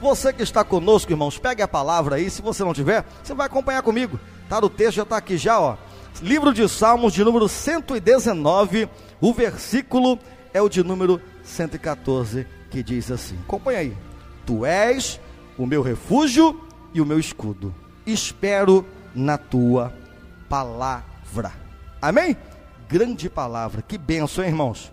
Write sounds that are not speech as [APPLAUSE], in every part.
Você que está conosco, irmãos, pegue a palavra aí. Se você não tiver, você vai acompanhar comigo. Tá? O texto já está aqui já, ó. Livro de Salmos de número 119, o versículo é o de número 114, que diz assim: Acompanha aí. Tu és o meu refúgio e o meu escudo. Espero na tua palavra. Amém? Grande palavra. Que bênção, hein, irmãos?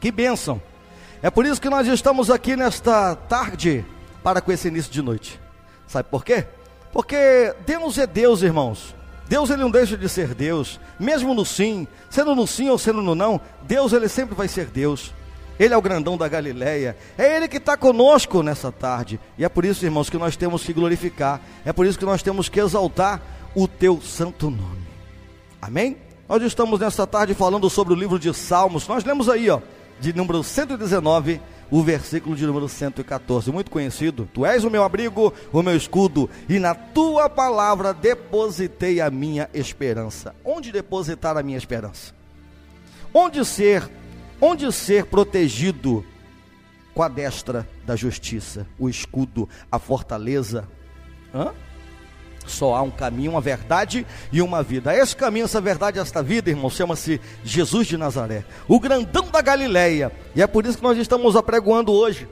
Que bênção. É por isso que nós estamos aqui nesta tarde para com esse início de noite. Sabe por quê? Porque Deus é Deus, irmãos. Deus ele não deixa de ser Deus, mesmo no sim, sendo no sim ou sendo no não, Deus ele sempre vai ser Deus. Ele é o grandão da Galileia, é Ele que está conosco nessa tarde, e é por isso, irmãos, que nós temos que glorificar, é por isso que nós temos que exaltar o Teu santo nome. Amém? Nós estamos nessa tarde falando sobre o livro de Salmos, nós lemos aí, ó, de número 119 o versículo de número 114, muito conhecido. Tu és o meu abrigo, o meu escudo, e na tua palavra depositei a minha esperança. Onde depositar a minha esperança? Onde ser, onde ser protegido com a destra da justiça, o escudo, a fortaleza? Hã? Só há um caminho, uma verdade e uma vida. Esse caminho, essa verdade, esta vida, irmão, chama-se Jesus de Nazaré, o grandão da Galileia. E é por isso que nós estamos apregoando hoje,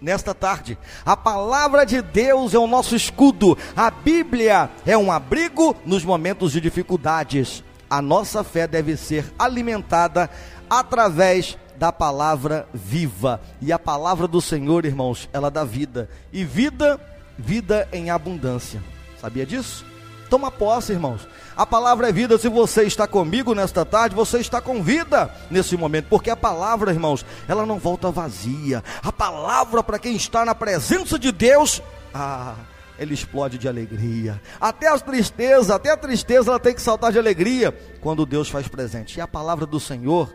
nesta tarde. A palavra de Deus é o nosso escudo. A Bíblia é um abrigo nos momentos de dificuldades. A nossa fé deve ser alimentada através da palavra viva. E a palavra do Senhor, irmãos, ela dá vida. E vida, vida em abundância. Sabia disso? Toma posse, irmãos. A palavra é vida. Se você está comigo nesta tarde, você está com vida nesse momento, porque a palavra, irmãos, ela não volta vazia. A palavra para quem está na presença de Deus, ah, explode de alegria. Até a tristeza, até a tristeza ela tem que saltar de alegria quando Deus faz presente. E a palavra do Senhor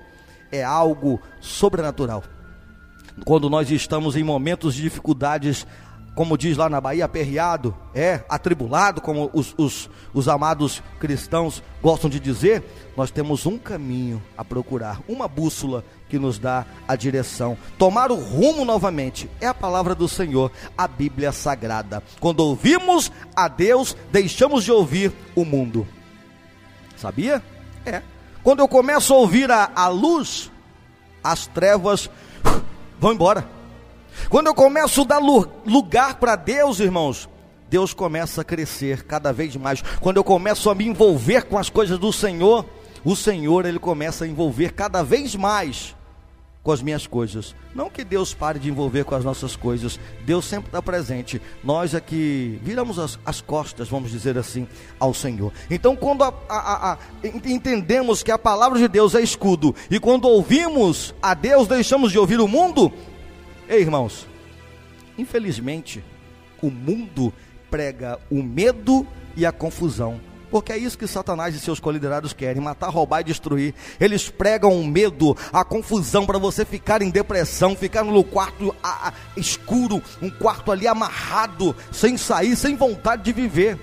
é algo sobrenatural. Quando nós estamos em momentos de dificuldades, como diz lá na Bahia, aperreado, é, atribulado, como os, os, os amados cristãos gostam de dizer, nós temos um caminho a procurar, uma bússola que nos dá a direção. Tomar o rumo novamente é a palavra do Senhor, a Bíblia Sagrada. Quando ouvimos a Deus, deixamos de ouvir o mundo. Sabia? É. Quando eu começo a ouvir a, a luz, as trevas vão embora. Quando eu começo a dar lugar para Deus, irmãos, Deus começa a crescer cada vez mais. Quando eu começo a me envolver com as coisas do Senhor, o Senhor ele começa a envolver cada vez mais com as minhas coisas. Não que Deus pare de envolver com as nossas coisas, Deus sempre está presente. Nós é que viramos as, as, costas, vamos dizer assim, ao Senhor. Então, quando a, a, a, entendemos que a palavra de Deus é escudo, e quando ouvimos a Deus, deixamos de ouvir o mundo, Ei, irmãos, infelizmente, o mundo prega o medo e a confusão. Porque é isso que Satanás e seus coliderados querem: matar, roubar e destruir. Eles pregam o medo, a confusão para você ficar em depressão, ficar no quarto a, a, escuro, um quarto ali amarrado, sem sair, sem vontade de viver.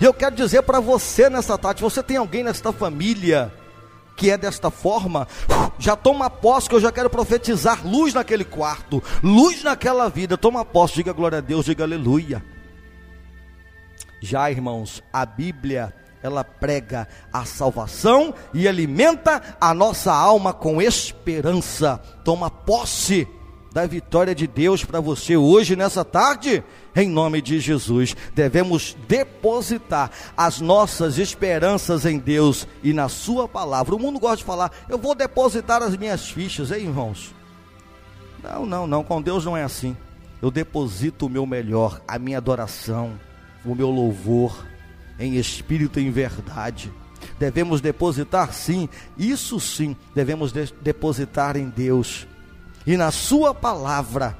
E eu quero dizer para você nessa tarde: você tem alguém nesta família que é desta forma, já toma posse que eu já quero profetizar luz naquele quarto, luz naquela vida. Toma posse, diga glória a Deus, diga aleluia. Já, irmãos, a Bíblia ela prega a salvação e alimenta a nossa alma com esperança. Toma posse da vitória de Deus para você hoje, nessa tarde, em nome de Jesus. Devemos depositar as nossas esperanças em Deus e na Sua palavra. O mundo gosta de falar, eu vou depositar as minhas fichas, hein, irmãos? Não, não, não, com Deus não é assim. Eu deposito o meu melhor, a minha adoração, o meu louvor, em espírito e em verdade. Devemos depositar sim, isso sim, devemos de depositar em Deus e na Sua palavra.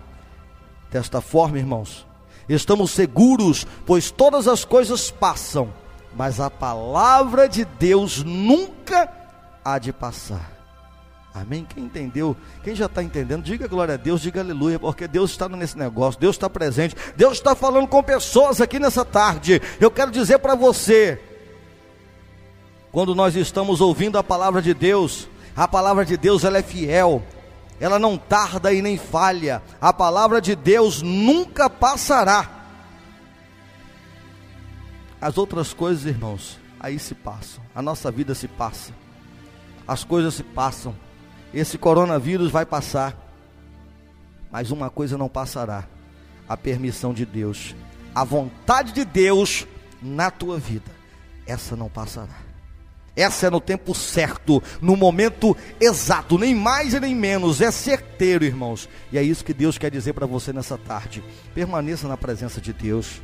Desta forma, irmãos, estamos seguros, pois todas as coisas passam, mas a palavra de Deus nunca há de passar. Amém? Quem entendeu, quem já está entendendo, diga glória a Deus, diga aleluia, porque Deus está nesse negócio, Deus está presente, Deus está falando com pessoas aqui nessa tarde. Eu quero dizer para você, quando nós estamos ouvindo a palavra de Deus, a palavra de Deus ela é fiel, ela não tarda e nem falha. A palavra de Deus nunca passará. As outras coisas, irmãos, aí se passam. A nossa vida se passa. As coisas se passam. Esse coronavírus vai passar. Mas uma coisa não passará: a permissão de Deus, a vontade de Deus na tua vida. Essa não passará. Essa é no tempo certo, no momento exato, nem mais e nem menos, é certeiro, irmãos. E é isso que Deus quer dizer para você nessa tarde. Permaneça na presença de Deus.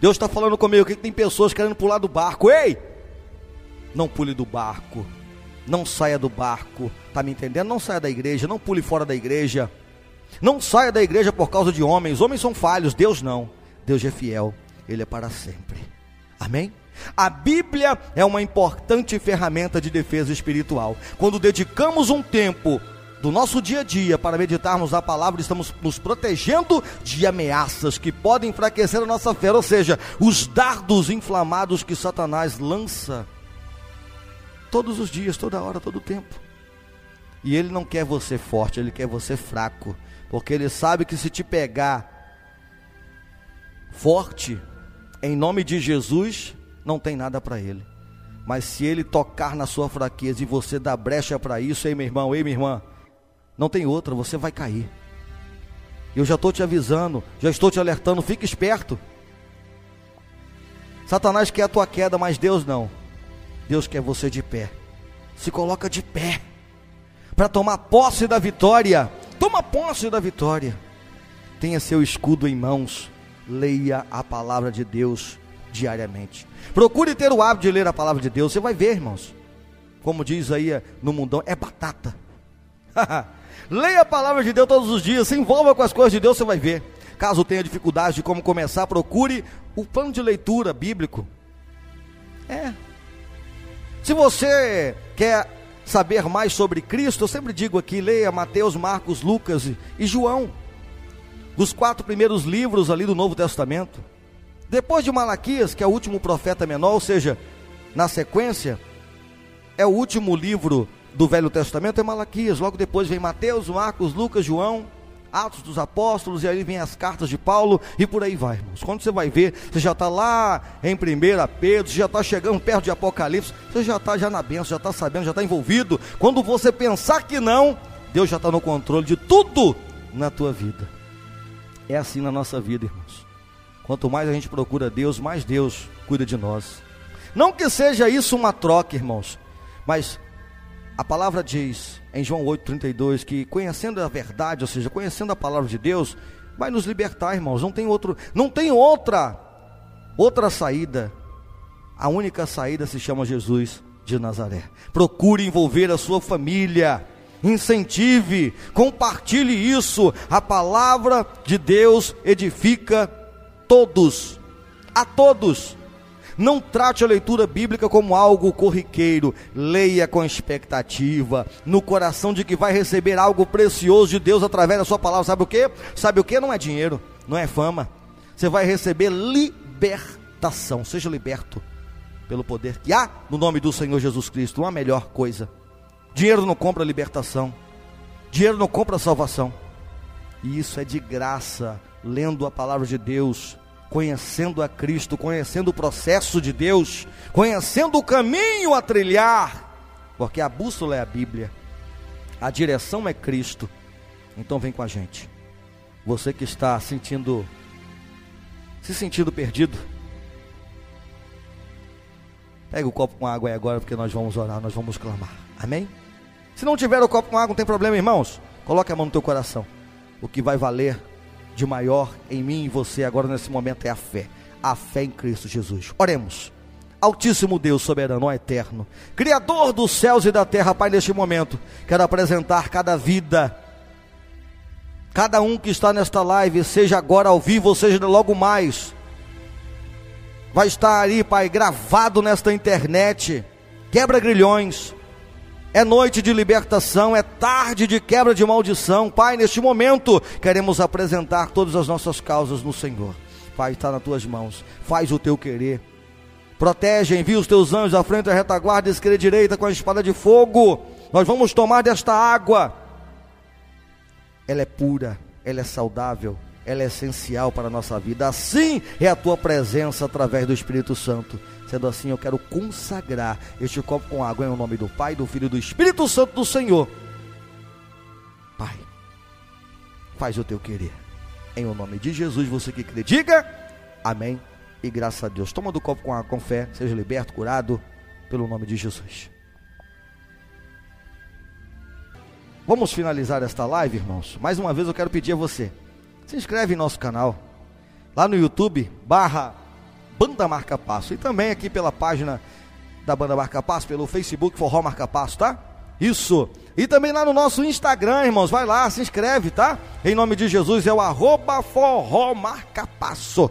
Deus está falando comigo que tem pessoas querendo pular do barco. Ei! Não pule do barco. Não saia do barco. Tá me entendendo? Não saia da igreja, não pule fora da igreja. Não saia da igreja por causa de homens. Homens são falhos, Deus não. Deus é fiel. Ele é para sempre. Amém? A Bíblia é uma importante ferramenta de defesa espiritual. Quando dedicamos um tempo do nosso dia a dia para meditarmos a palavra, estamos nos protegendo de ameaças que podem enfraquecer a nossa fé, ou seja, os dardos inflamados que Satanás lança todos os dias, toda hora, todo tempo. E ele não quer você forte, ele quer você fraco, porque ele sabe que se te pegar forte, em nome de Jesus, não tem nada para ele. Mas se ele tocar na sua fraqueza e você dá brecha para isso, ei meu irmão, ei minha irmã, não tem outra, você vai cair. Eu já estou te avisando, já estou te alertando, fique esperto. Satanás quer a tua queda, mas Deus não. Deus quer você de pé. Se coloca de pé para tomar posse da vitória. Toma posse da vitória. Tenha seu escudo em mãos. Leia a palavra de Deus diariamente. Procure ter o hábito de ler a palavra de Deus. Você vai ver, irmãos. Como diz aí no mundão, é batata. [LAUGHS] Leia a palavra de Deus todos os dias. Se envolva com as coisas de Deus, você vai ver. Caso tenha dificuldade de como começar, procure o plano de leitura bíblico. É. Se você quer saber mais sobre Cristo, eu sempre digo aqui: leia Mateus, Marcos, Lucas e João. Os quatro primeiros livros ali do Novo Testamento. Depois de Malaquias, que é o último profeta menor, ou seja, na sequência, é o último livro do Velho Testamento, é Malaquias. Logo depois vem Mateus, Marcos, Lucas, João, Atos dos Apóstolos, e aí vem as cartas de Paulo, e por aí vai, irmãos. Quando você vai ver, você já está lá em 1 Pedro, você já está chegando perto de Apocalipse, você já está já na benção, já está sabendo, já está envolvido. Quando você pensar que não, Deus já está no controle de tudo na tua vida. É assim na nossa vida, irmãos. Quanto mais a gente procura Deus, mais Deus cuida de nós. Não que seja isso uma troca, irmãos, mas a palavra diz em João 8,32 que conhecendo a verdade, ou seja, conhecendo a palavra de Deus, vai nos libertar, irmãos. Não tem outro, não tem outra outra saída. A única saída se chama Jesus de Nazaré. Procure envolver a sua família. Incentive, compartilhe isso. A palavra de Deus edifica todos, a todos. Não trate a leitura bíblica como algo corriqueiro. Leia com expectativa, no coração de que vai receber algo precioso de Deus através da sua palavra. Sabe o que? Sabe o que? Não é dinheiro, não é fama. Você vai receber libertação. Seja liberto pelo poder que há no nome do Senhor Jesus Cristo. Uma melhor coisa. Dinheiro não compra libertação. Dinheiro não compra salvação. E isso é de graça, lendo a palavra de Deus, conhecendo a Cristo, conhecendo o processo de Deus, conhecendo o caminho a trilhar, porque a bússola é a Bíblia, a direção é Cristo. Então vem com a gente. Você que está sentindo se sentindo perdido, pega o copo com água aí agora, porque nós vamos orar, nós vamos clamar. Amém? Se não tiver o copo com água, não tem problema, irmãos. Coloque a mão no teu coração. O que vai valer de maior em mim e você agora nesse momento é a fé. A fé em Cristo Jesus. Oremos. Altíssimo Deus, soberano, eterno, Criador dos céus e da terra, Pai, neste momento, quero apresentar cada vida, cada um que está nesta live, seja agora ao vivo, ou seja logo mais, vai estar aí, Pai, gravado nesta internet, quebra grilhões, é noite de libertação, é tarde de quebra de maldição. Pai, neste momento, queremos apresentar todas as nossas causas no Senhor. Pai, está nas tuas mãos. Faz o teu querer. Protege, envia os teus anjos à frente da retaguarda, esquerda e direita com a espada de fogo. Nós vamos tomar desta água ela é pura, ela é saudável, ela é essencial para a nossa vida. Assim é a tua presença através do Espírito Santo. Sendo assim, eu quero consagrar este copo com água em nome do Pai, do Filho e do Espírito Santo do Senhor. Pai, faz o teu querer. Em o nome de Jesus, você que crê, diga amém e graças a Deus. Toma do copo com água com fé, seja liberto, curado, pelo nome de Jesus. Vamos finalizar esta live, irmãos. Mais uma vez eu quero pedir a você, se inscreve em nosso canal, lá no YouTube, barra Banda Marca Passo, e também aqui pela página da Banda Marca Passo, pelo Facebook Forró Marca Passo, tá? Isso. E também lá no nosso Instagram, irmãos, vai lá, se inscreve, tá? Em nome de Jesus é o arroba Forró Marca Passo.